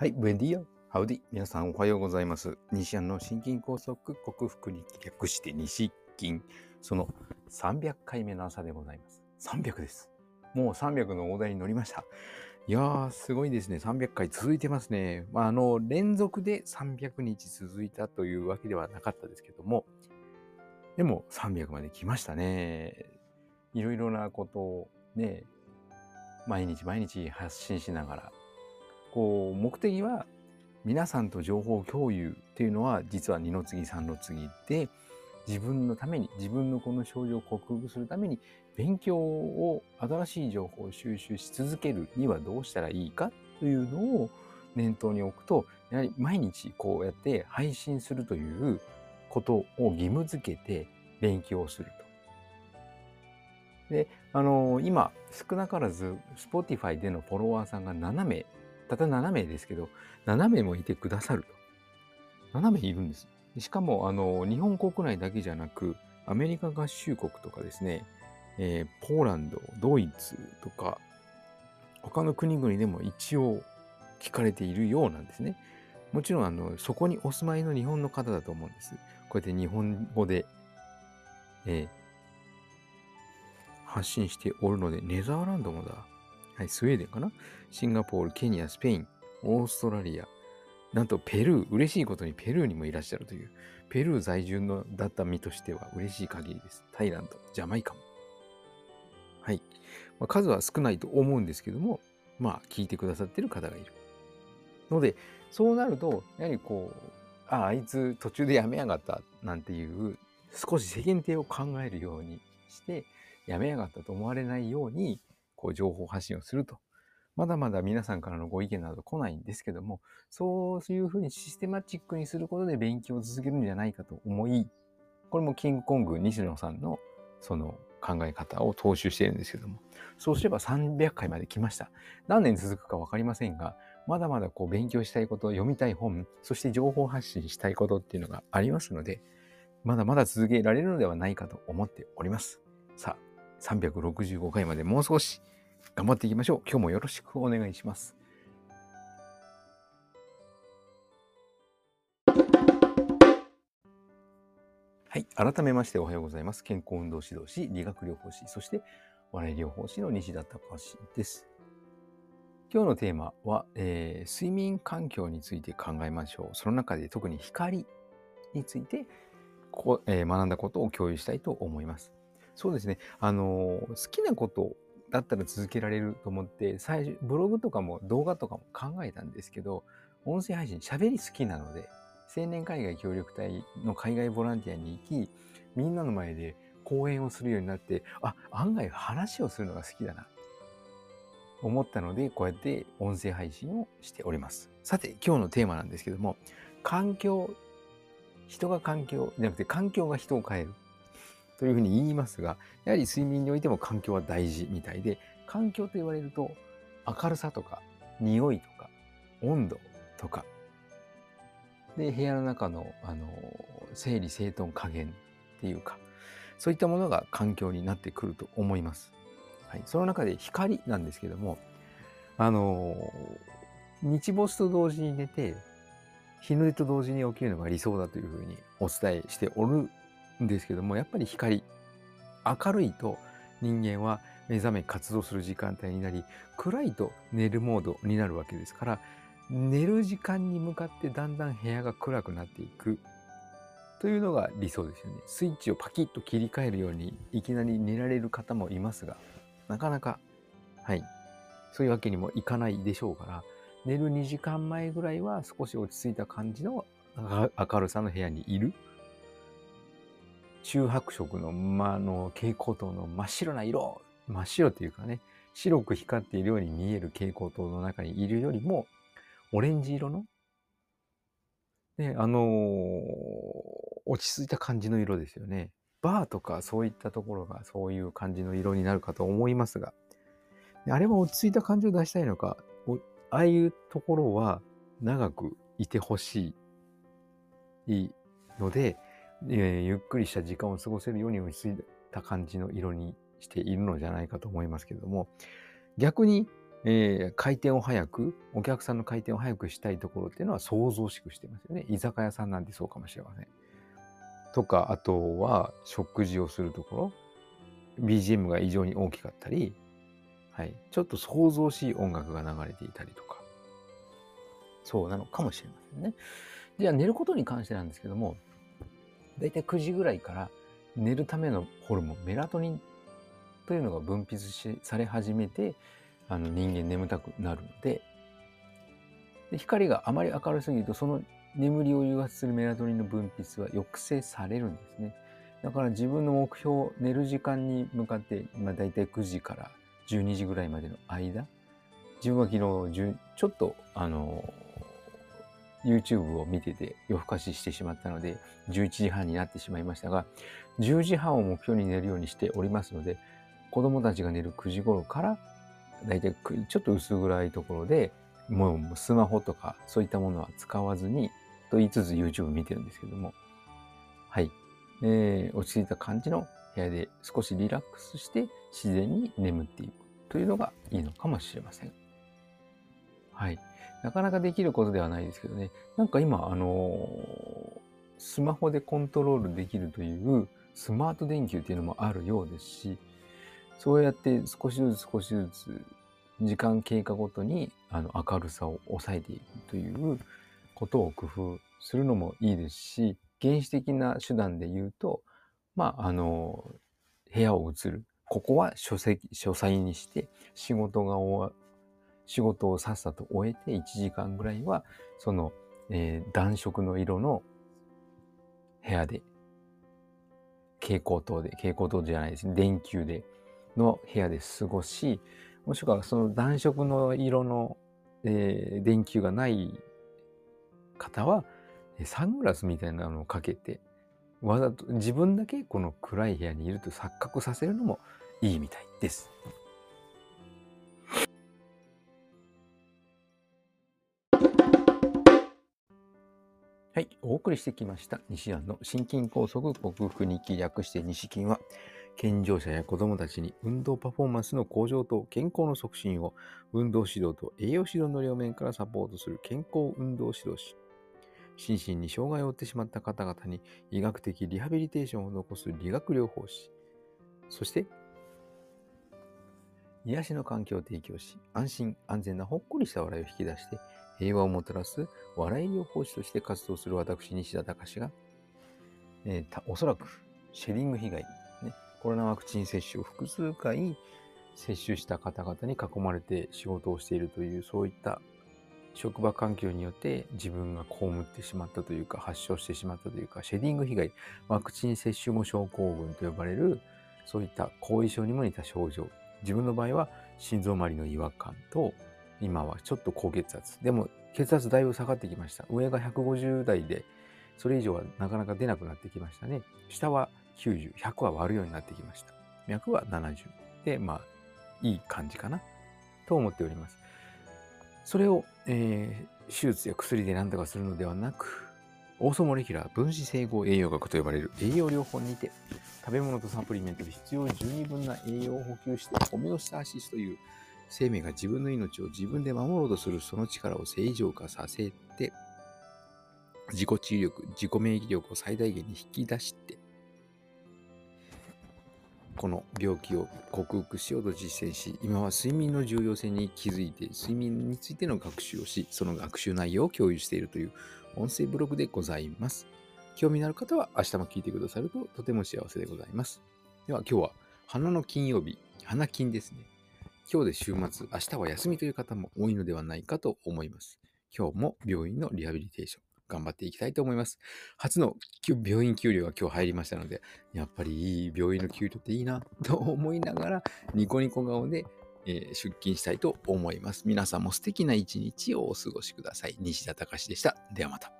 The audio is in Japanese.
はい、ブエンディア。ハウディ。皆さんおはようございます。西安の心筋梗塞克服に略して西筋。その300回目の朝でございます。300です。もう300の大台に乗りました。いやー、すごいですね。300回続いてますね。まあ、あの、連続で300日続いたというわけではなかったですけども、でも300まで来ましたね。いろいろなことをね、毎日毎日発信しながら、こう、目的は皆さんと情報共有っていうのは実は二の次三の次で、自分のために、自分のこの症状を克服するために、勉強を、新しい情報を収集し続けるにはどうしたらいいかというのを念頭に置くと、やはり毎日こうやって配信するということを義務づけて勉強すると。で、あの今、少なからず、Spotify でのフォロワーさんが7名、たった7名ですけど、7名もいてくださると。7名いるんです。しかも、あの、日本国内だけじゃなく、アメリカ合衆国とかですね、えーポーランド、ドイツとか、他の国々でも一応聞かれているようなんですね。もちろん、あの、そこにお住まいの日本の方だと思うんです。こうやって日本語で、えー発信しておるので、ネザーランドもだ。はい、スウェーデンかな？シンガポール、ケニア、スペイン、オーストラリア、なんとペルー、嬉しいことにペルーにもいらっしゃるという、ペルー在住のだった身としては嬉しい限りです。タイランド、ジャマイカも。はい。まあ、数は少ないと思うんですけども、まあ、聞いてくださってる方がいる。ので、そうなると、やはりこう、あ、あいつ途中でやめやがったなんていう、少し世間体を考えるようにして、やめやがったと思われないように、こう、情報発信をすると。まだまだ皆さんからのご意見など来ないんですけども、そういうふうにシステマチックにすることで勉強を続けるんじゃないかと思い、これもキングコング西野さんのその考え方を踏襲しているんですけども、そうすれば300回まで来ました。何年続くかわかりませんが、まだまだこう勉強したいこと、読みたい本、そして情報発信したいことっていうのがありますので、まだまだ続けられるのではないかと思っております。さあ、365回までもう少し頑張っていきましょう。今日もよろしくお願いします。はい。改めましておはようございます。健康運動指導士、理学療法士、そして笑い療法士の西田隆です。今日のテーマは、えー睡眠環境について考えましょう。その中で特に光についてこ、えー学んだことを共有したいと思います。そうですね。あの好きなことだったら続けられると思って、最初、ブログとかも動画とかも考えたんですけど、音声配信喋り好きなので、青年海外協力隊の海外ボランティアに行き、みんなの前で講演をするようになって、あ、案外話をするのが好きだな。思ったので、こうやって音声配信をしております。さて、今日のテーマなんですけども、環境、人が環境じゃなくて環境が人を変える。というふうに言いますが、やはり睡眠においても環境は大事みたいで、環境と言われると明るさとか匂いとか温度とか、で、部屋の中の、あの、整理整頓加減っていうか、そういったものが環境になってくると思います。はい。その中で光なんですけども、あの、日没と同時に寝て、日の出と同時に起きるのが理想だというふうにお伝えしておるですけども、やっぱり光、明るいと人間は目覚め活動する時間帯になり、暗いと寝るモードになるわけですから、寝る時間に向かってだんだん部屋が暗くなっていくというのが理想ですよね。スイッチをパキッと切り替えるようにいきなり寝られる方もいますが、なかなか、はい、そういうわけにもいかないでしょうから、寝る2時間前ぐらいは少し落ち着いた感じの明るさの部屋にいる。中白色の、まあ、の蛍光灯の真っ白な色、真っ白っていうかね、白く光っているように見える蛍光灯の中にいるよりも、オレンジ色の、ね、あのー落ち着いた感じの色ですよね。バーとかそういったところがそういう感じの色になるかと思いますが、あれは落ち着いた感じを出したいのか、ああいうところは長くいてほしいので、えーゆっくりした時間を過ごせるように落ち着いた感じの色にしているのじゃないかと思いますけれども、逆にえー、回転を早く、お客さんの回転を早くしたいところっていうのは想像しくしてますよね。居酒屋さんなんてそうかもしれません。とか、あとは食事をするところ、BGM が異常に大きかったり、はい、ちょっと想像しい音楽が流れていたりとか、そうなのかもしれませんね。じゃあ寝ることに関してなんですけども、だいたい9時ぐらいから寝るためのホルモン、メラトニンというのが分泌しされ始めて、あの人間眠たくなるのでで光があまり明るすぎるとその眠りを誘発するメラトニンの分泌は抑制されるんですね。だから自分の目標寝る時間に向かって、まあ、大体9時から12時ぐらいまでの間自分は昨日ちょっとあの YouTube を見てて夜更かししてしまったので11時半になってしまいましたが10時半を目標に寝るようにしておりますので子供たちが寝る9時頃から大体ちょっと薄暗いところでもうスマホとかそういったものは使わずにと言いつつ YouTube 見てるんですけどもはい、えー、落ち着いた感じの部屋で少しリラックスして自然に眠っていくというのがいいのかもしれません。はい。なかなかできることではないですけどね。なんか今、あのー、スマホでコントロールできるというスマート電球っていうのもあるようですし、そうやって少しずつ少しずつ時間経過ごとにあの明るさを抑えていくということを工夫するのもいいですし原始的な手段で言うとまああの部屋を移るここは書籍書斎にして仕事が終わ仕事をさっさと終えて1時間ぐらいはその、えー、暖色の色の部屋で蛍光灯で蛍光灯じゃないです電球での部屋で過ごし、もしくはその暖色の色の、えー、電球がない方は、サングラスみたいなのをかけて、わざと自分だけこの暗い部屋にいると錯覚させるのもいいみたいです。はい、お送りしてきました西安の心筋梗塞克服日記略して西筋は健常者や子供たちに運動パフォーマンスの向上と健康の促進を運動指導と栄養指導の両面からサポートする健康運動指導士。心身に障害を負ってしまった方々に医学的リハビリテーションを残す理学療法士。そして、癒しの環境を提供し、安心安全なほっこりした笑いを引き出して、平和をもたらす笑い療法士として活動する私、西田隆が、えー、おそらくシェディング被害ねコロナワクチン接種を複数回接種した方々に囲まれて仕事をしているというそういった職場環境によって自分が被ってしまったというか発症してしまったというかシェディング被害ワクチン接種後症候群と呼ばれるそういった後遺症にも似た症状。自分の場合は心臓周りの違和感と今はちょっと高血圧でも血圧だいぶ下がってきました上が150代でそれ以上はなかなか出なくなってきましたね下は90、100は割るようになってきました。脈は70。で、まあ、いい感じかなと思っております。それを、えー、手術や薬で何とかするのではなく、オーソモレキュラー分子整合栄養学と呼ばれる栄養療法にて、食べ物とサプリメントで必要十二分な栄養を補給して、ホメオスターシスという生命が自分の命を自分で守ろうとするその力を正常化させて、自己治癒力、自己免疫力を最大限に引き出して、この病気を克服しようと実践し、今は睡眠の重要性に気づいて、睡眠についての学習をし、その学習内容を共有しているという音声ブログでございます。興味のある方は明日も聞いてくださるととても幸せでございます。では今日は花の金曜日、花金ですね。今日で週末、明日は休みという方も多いのではないかと思います。今日も病院のリハビリテーション、頑張っていきたいと思います。初の病院給料が今日入りましたので、やっぱりいい病院の給料っていいなと思いながら、ニコニコ顔で、えー、出勤したいと思います。皆さんも素敵な一日をお過ごしください。西田隆でした。ではまた。